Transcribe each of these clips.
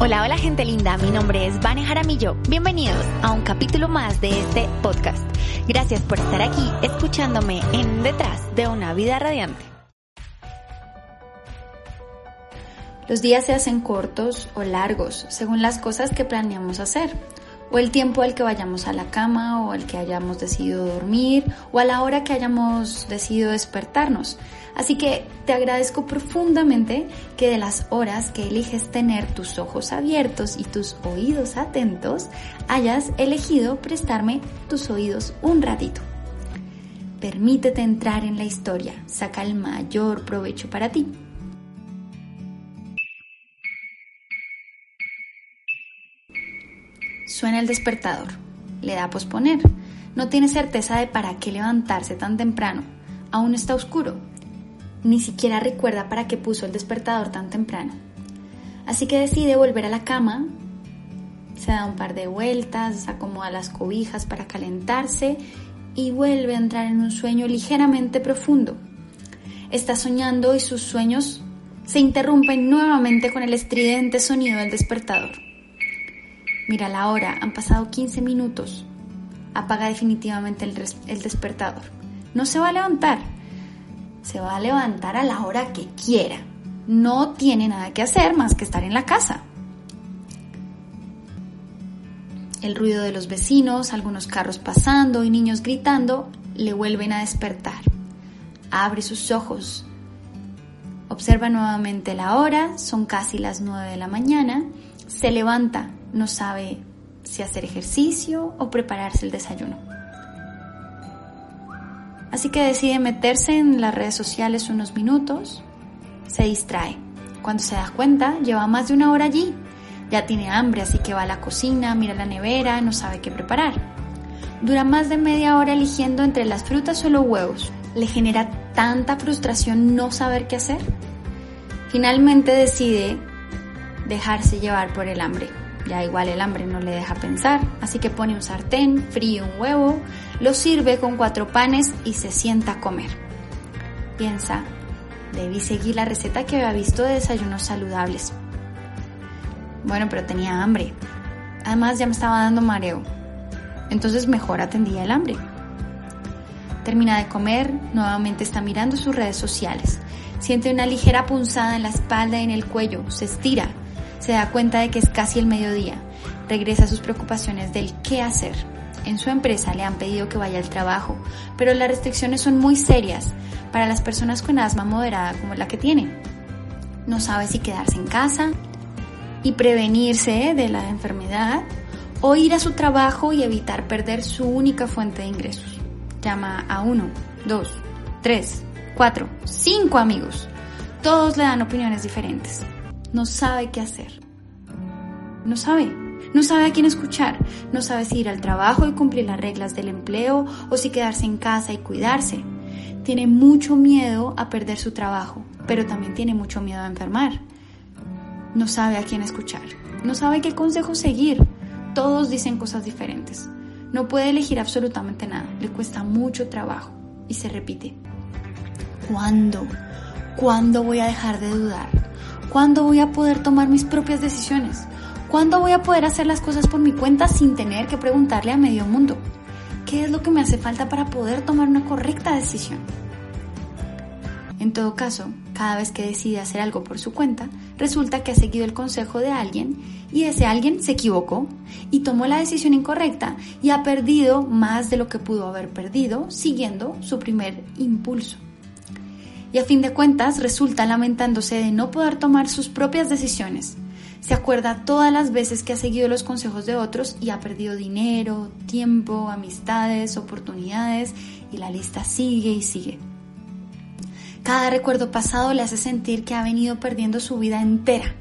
Hola, hola gente linda, mi nombre es Vane Jaramillo. Bienvenidos a un capítulo más de este podcast. Gracias por estar aquí escuchándome en Detrás de una vida radiante. Los días se hacen cortos o largos según las cosas que planeamos hacer, o el tiempo al que vayamos a la cama, o al que hayamos decidido dormir, o a la hora que hayamos decidido despertarnos. Así que te agradezco profundamente que de las horas que eliges tener tus ojos abiertos y tus oídos atentos, hayas elegido prestarme tus oídos un ratito. Permítete entrar en la historia, saca el mayor provecho para ti. Suena el despertador. Le da a posponer. No tiene certeza de para qué levantarse tan temprano. Aún está oscuro ni siquiera recuerda para qué puso el despertador tan temprano. Así que decide volver a la cama, se da un par de vueltas, acomoda las cobijas para calentarse y vuelve a entrar en un sueño ligeramente profundo. Está soñando y sus sueños se interrumpen nuevamente con el estridente sonido del despertador. Mira la hora, han pasado 15 minutos. Apaga definitivamente el, despertador. No se va a levantar, se va a levantar a la hora que quiera. No tiene nada que hacer más que estar en la casa. El ruido de los vecinos, algunos carros pasando y niños gritando le vuelven a despertar. Abre sus ojos. Observa nuevamente la hora, son casi las 9 de la mañana. Se levanta, no sabe si hacer ejercicio o prepararse el desayuno. Así que decide meterse en las redes sociales unos minutos, se distrae. Cuando se da cuenta, lleva más de una hora allí. Ya tiene hambre, así que va a la cocina, mira la nevera, no sabe qué preparar. Dura más de media hora eligiendo entre las frutas o los huevos. Le genera tanta frustración no saber qué hacer. Finalmente decide dejarse llevar por el hambre. Ya igual el hambre no le deja pensar, así que pone un sartén, fríe un huevo, lo sirve con cuatro panes y se sienta a comer. Piensa, debí seguir la receta que había visto de desayunos saludables. Bueno, pero tenía hambre. Además ya me estaba dando mareo. Entonces mejor atendía el hambre. Termina de comer, nuevamente está mirando sus redes sociales. Siente una ligera punzada en la espalda y en el cuello, se estira se da cuenta de que es casi el mediodía. Regresa a sus preocupaciones del qué hacer. En su empresa le han pedido que vaya al trabajo, pero las restricciones son muy serias para las personas con asma moderada como la que tiene. No sabe si quedarse en casa y prevenirse de la enfermedad o ir a su trabajo y evitar perder su única fuente de ingresos. Llama a uno, dos, tres, cuatro, cinco amigos. Todos le dan opiniones diferentes no sabe qué hacer. No sabe. No sabe a quién escuchar. No sabe si ir al trabajo y cumplir las reglas del empleo o si quedarse en casa y cuidarse. Tiene mucho miedo a perder su trabajo, pero también tiene mucho miedo a enfermar. No sabe a quién escuchar. No sabe qué consejo seguir. Todos dicen cosas diferentes. No puede elegir absolutamente nada. Le cuesta mucho trabajo. Y se repite. ¿Cuándo? ¿Cuándo voy a dejar de dudar? ¿Cuándo voy a poder tomar mis propias decisiones? ¿Cuándo voy a poder hacer las cosas por mi cuenta sin tener que preguntarle a medio mundo? ¿Qué es lo que me hace falta para poder tomar una correcta decisión? En todo caso, cada vez que decide hacer algo por su cuenta, resulta que ha seguido el consejo de alguien y ese alguien se equivocó y tomó la decisión incorrecta y ha perdido más de lo que pudo haber perdido siguiendo su primer impulso y a fin de cuentas resulta lamentándose de no poder tomar sus propias decisiones. Se acuerda todas las veces que ha seguido los consejos de otros y ha perdido dinero, tiempo, amistades, oportunidades y la lista sigue y sigue. Cada recuerdo pasado le hace sentir que ha venido perdiendo su vida entera.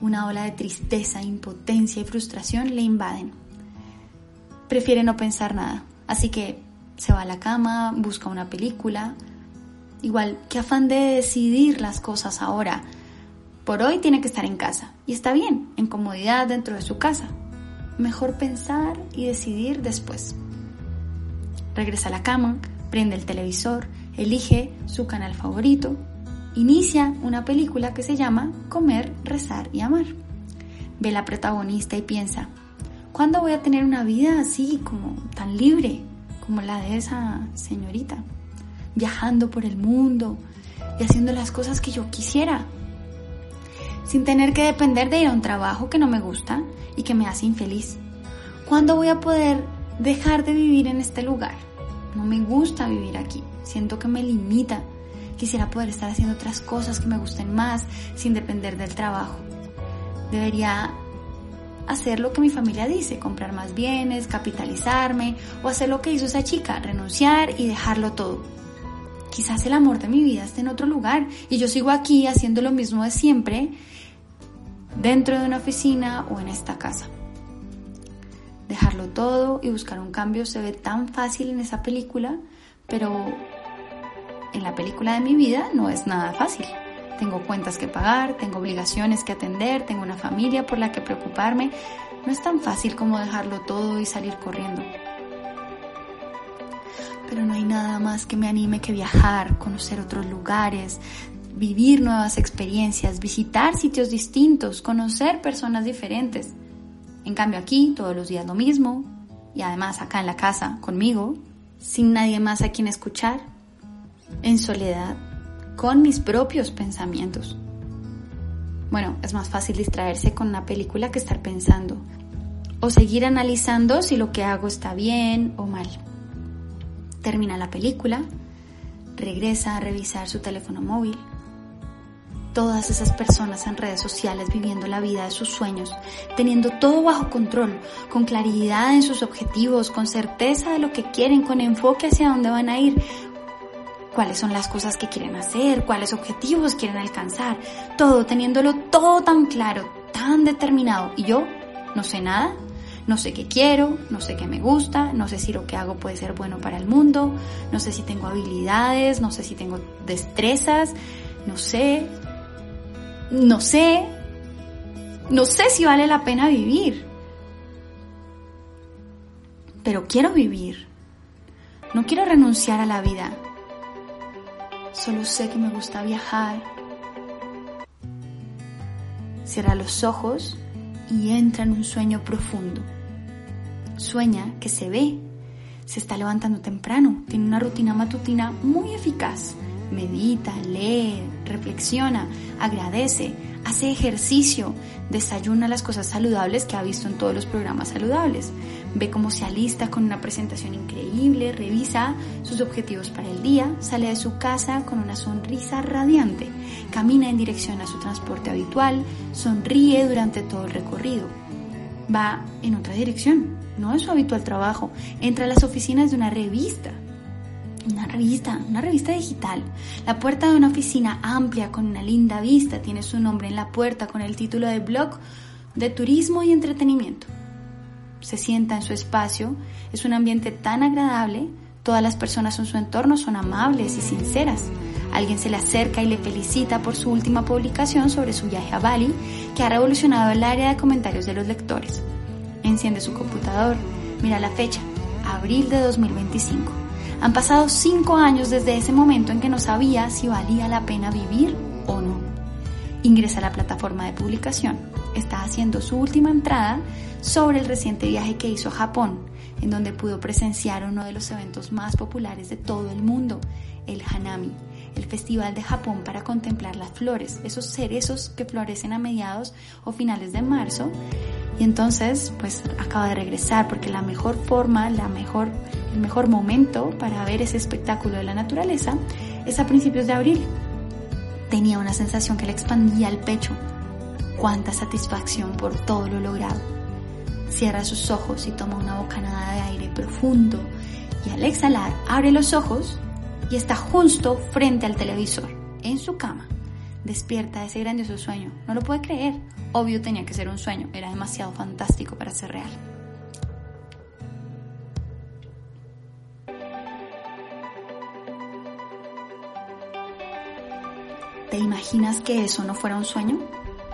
Una ola de tristeza, impotencia y frustración le invaden. Prefiere no pensar nada, así que se va a la cama, busca una película, Igual, qué afán de decidir las cosas ahora. Por hoy tiene que estar en casa. Y está bien, en comodidad dentro de su casa. Mejor pensar y decidir después. Regresa a la cama, prende el televisor, elige su canal favorito, inicia una película que se llama Comer, Rezar y Amar. ve la protagonista y piensa, ¿cuándo voy a tener una vida así como tan libre como la de esa señorita? Viajando por el mundo y haciendo las cosas que yo quisiera, sin tener que depender de ir a un trabajo que no me gusta y que me hace infeliz. ¿Cuándo voy a poder dejar de vivir en este lugar? No me gusta vivir aquí, siento que me limita. Quisiera poder estar haciendo otras cosas que me gusten más sin depender del trabajo. Debería hacer lo que mi familia dice, comprar más bienes, capitalizarme o hacer lo que hizo esa chica, renunciar y dejarlo todo. Quizás el amor de mi vida esté en otro lugar y yo sigo aquí haciendo lo mismo de siempre dentro de una oficina o en esta casa. Dejarlo todo y buscar un cambio se ve tan fácil en esa película, pero en la película de mi vida no es nada fácil. Tengo cuentas que pagar, tengo obligaciones que atender, tengo una familia por la que preocuparme. No es tan fácil como dejarlo todo y salir corriendo. Pero no hay nada más que me anime que viajar, conocer otros lugares, vivir nuevas experiencias, visitar sitios distintos, conocer personas diferentes. En cambio aquí todos los días lo mismo y además acá en la casa conmigo, sin nadie más a quien escuchar, en soledad, con mis propios pensamientos. Bueno, es más fácil distraerse con una película que estar pensando o seguir analizando si lo que hago está bien o mal. Termina la película, regresa a revisar su teléfono móvil todas esas personas en redes sociales viviendo la vida de sus sueños, teniendo todo bajo control, con claridad en sus objetivos, con certeza de lo que quieren, con enfoque hacia dónde van a ir, cuáles son las cosas que quieren hacer, cuáles objetivos quieren alcanzar, todo teniéndolo todo tan claro, tan determinado. Y yo no sé nada, no sé qué quiero, no sé qué me gusta, no sé si lo que hago puede ser bueno para el mundo, no sé si tengo habilidades, no sé si tengo destrezas, no sé, no sé, no sé si vale la pena vivir, pero quiero vivir. No quiero renunciar a la vida. Solo sé que me gusta viajar. Cierra los ojos y entra en un sueño profundo. Sueña que se ve, se está levantando temprano, tiene una rutina matutina muy eficaz. Medita, lee, reflexiona, agradece, hace ejercicio, desayuna las cosas saludables que ha visto en todos los programas saludables, ve cómo se alista con una presentación increíble, revisa sus objetivos para el día, sale de su casa con una sonrisa radiante, camina en dirección a su transporte habitual, sonríe durante todo el recorrido, va en otra dirección, no es su habitual trabajo, entra a las oficinas de una revista una revista, una revista digital. La puerta de una oficina amplia con una linda vista tiene su nombre en la puerta con el título de blog de turismo y entretenimiento. Se sienta en su espacio, es un ambiente tan agradable, todas las personas en su entorno son amables y sinceras. Alguien se le acerca y le felicita por su última publicación sobre su viaje a Bali, que ha revolucionado el área de comentarios de los lectores. Enciende su computador, mira la fecha, abril de 2025 han pasado cinco años desde ese momento en que no sabía si valía la pena vivir o no. Ingresa a la plataforma de publicación. Está haciendo su última entrada sobre el reciente viaje que hizo a Japón, en donde pudo presenciar uno de los eventos más populares de todo el mundo, el Hanami, el Festival de Japón para contemplar las flores, esos cerezos que florecen a mediados o finales de marzo. Y entonces, pues acaba de regresar porque la mejor forma, la mejor, el mejor momento para ver ese espectáculo de la naturaleza es a principios de abril. Tenía una sensación que le expandía el pecho. Cuánta satisfacción por todo lo logrado. Cierra sus ojos y toma una bocanada de aire profundo y al exhalar abre los ojos y está justo frente al televisor, en su cama. Despierta de ese grandioso sueño. No lo puede creer. Obvio tenía que ser un sueño. Era demasiado fantástico para ser real. ¿Te imaginas que eso no fuera un sueño?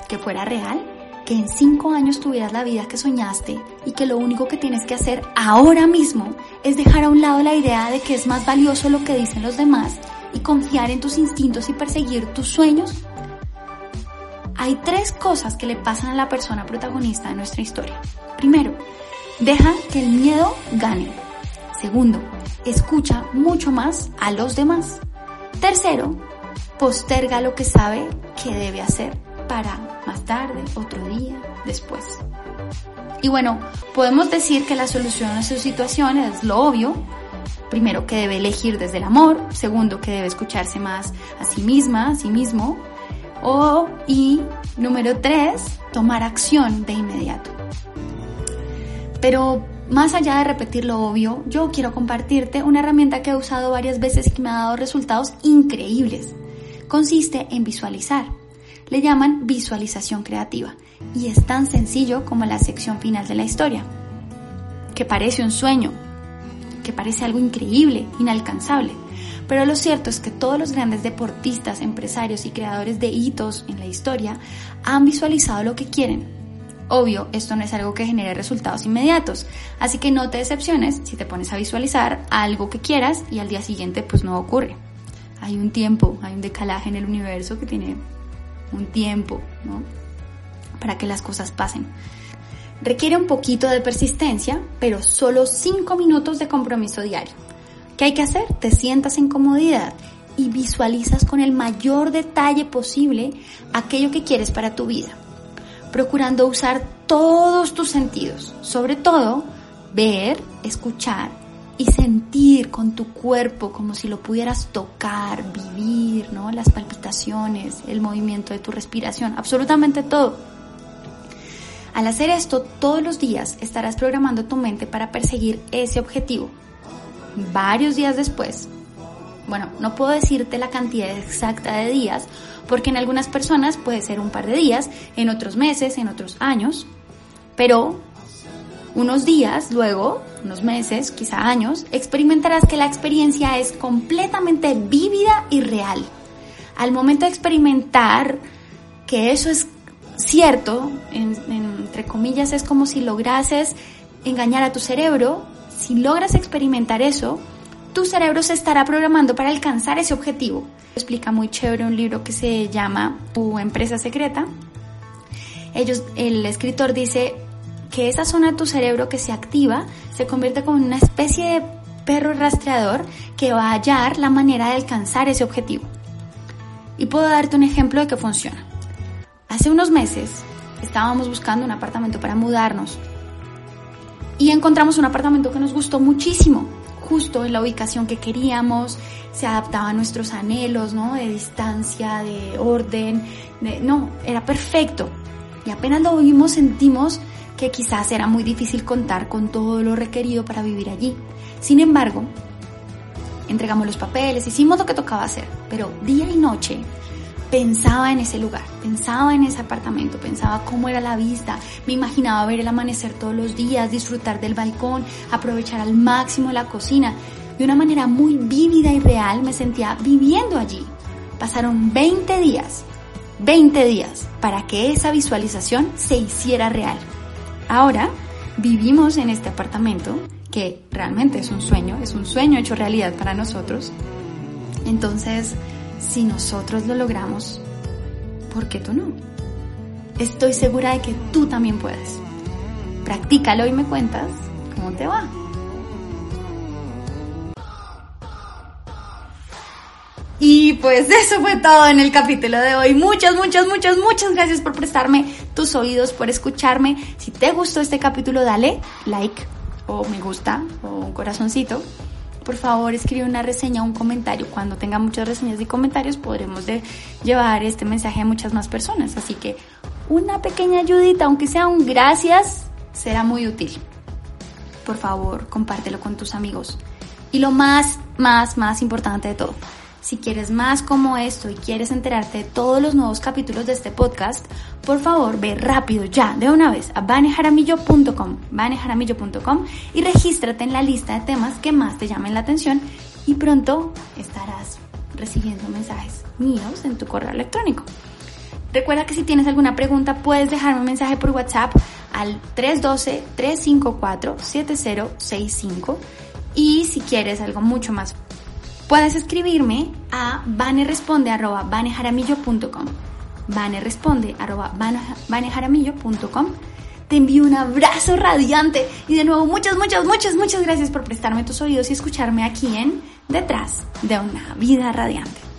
¿Que fuera real? que en cinco años tuvieras la vida que soñaste y que lo único que tienes que hacer ahora mismo es dejar a un lado la idea de que es más valioso lo que dicen los demás y confiar en tus instintos y perseguir tus sueños? Tres cosas que le pasan a la persona protagonista de nuestra historia. Primero, deja que el miedo gane. Segundo, escucha mucho más a los demás. Tercero, posterga lo que sabe que debe hacer para más tarde, otro día, después. Y bueno, podemos decir que la solución a su situación es lo obvio. Primero, que debe elegir desde el amor. Segundo, que debe escucharse más a sí misma, a sí mismo. O, y número tres, tomar acción de inmediato. Pero más allá de repetir lo obvio, yo quiero compartirte una herramienta que he usado varias veces y que me ha dado resultados increíbles. Consiste en visualizar. Le llaman visualización creativa y es tan sencillo como la sección final de la historia, que parece un sueño, que parece algo increíble, inalcanzable. Pero lo cierto es que todos los grandes deportistas, empresarios y creadores de hitos en la historia han visualizado lo que quieren. Obvio, esto no es algo que genere resultados inmediatos, así que no te decepciones si te pones a visualizar algo que quieras y al día siguiente pues no ocurre. Hay un tiempo, hay un decalaje en el universo que tiene un tiempo, para que las cosas pasen. Requiere un poquito de persistencia, pero solo 5 minutos de compromiso diario. ¿Qué hay que hacer? Te sientas en comodidad y visualizas con el mayor detalle posible aquello que quieres para tu vida, procurando usar todos tus sentidos, sobre todo ver, escuchar y sentir con tu cuerpo como si lo pudieras tocar, vivir, ¿no? Las palpitaciones, el movimiento de tu respiración, absolutamente todo. Al hacer esto todos los días estarás programando tu mente para perseguir ese objetivo. Varios días después, bueno, no puedo decirte la cantidad exacta de días, porque en algunas personas puede ser un par de días, en otros meses, en otros años, pero unos días luego, unos meses, quizá años, experimentarás que la experiencia es completamente vívida y real. Al momento de experimentar que eso es cierto, entre comillas, es como si lograses engañar a tu cerebro. Si logras experimentar eso, tu cerebro se estará programando para alcanzar ese objetivo. Explica muy chévere un libro que se llama Tu empresa secreta. Ellos, el escritor dice que esa zona de tu cerebro que se activa se convierte como en una especie de perro rastreador que va a hallar la manera de alcanzar ese objetivo. Y puedo darte un ejemplo de que funciona. Hace unos meses estábamos buscando un apartamento para mudarnos y encontramos un apartamento que nos gustó muchísimo, justo en la ubicación que queríamos, se adaptaba a nuestros anhelos, ¿no? De distancia, de orden, no, era perfecto. Y apenas lo vimos sentimos que quizás era muy difícil contar con todo lo requerido para vivir allí. Sin embargo, entregamos los papeles, hicimos lo que tocaba hacer, pero día y noche pensaba en ese lugar, pensaba en ese apartamento, pensaba cómo era la vista, me imaginaba ver el amanecer todos los días, disfrutar del balcón, aprovechar al máximo la cocina. De una manera muy vívida y real me sentía viviendo allí. Pasaron 20 días, 20 días para que esa visualización se hiciera real. Ahora vivimos en este apartamento que realmente es un sueño, es un sueño hecho realidad para nosotros. Entonces, si nosotros lo logramos, ¿por qué tú no? Estoy segura de que tú también puedes. Practícalo y me cuentas cómo te va. Y pues eso fue todo en el capítulo de hoy. Muchas, muchas, muchas, muchas gracias por prestarme tus oídos, por escucharme. Si te gustó este capítulo, dale like o me gusta o un corazoncito por favor escribe una reseña un comentario. Cuando tenga muchas reseñas y comentarios podremos llevar este mensaje a muchas más personas. Así que una pequeña ayudita, aunque sea un gracias, será muy útil. Por favor, compártelo con tus amigos. Y lo más, más, más importante de todo, si quieres más como esto y quieres enterarte de todos los nuevos capítulos de este podcast, por favor ve rápido ya de una vez a banejaramillo.com, banejaramillo.com y regístrate en la lista de temas que más te llamen la atención y pronto estarás recibiendo mensajes míos en tu correo electrónico. Recuerda que si tienes alguna pregunta puedes dejarme un mensaje por WhatsApp al 312-354-7065 y si quieres algo mucho más puedes escribirme a vaneresponde.com. vaneresponde arroba vanejaramillo.com. Te envío un abrazo radiante y de nuevo muchas, muchas, muchas, muchas gracias por prestarme tus oídos y escucharme aquí en Detrás de una vida radiante.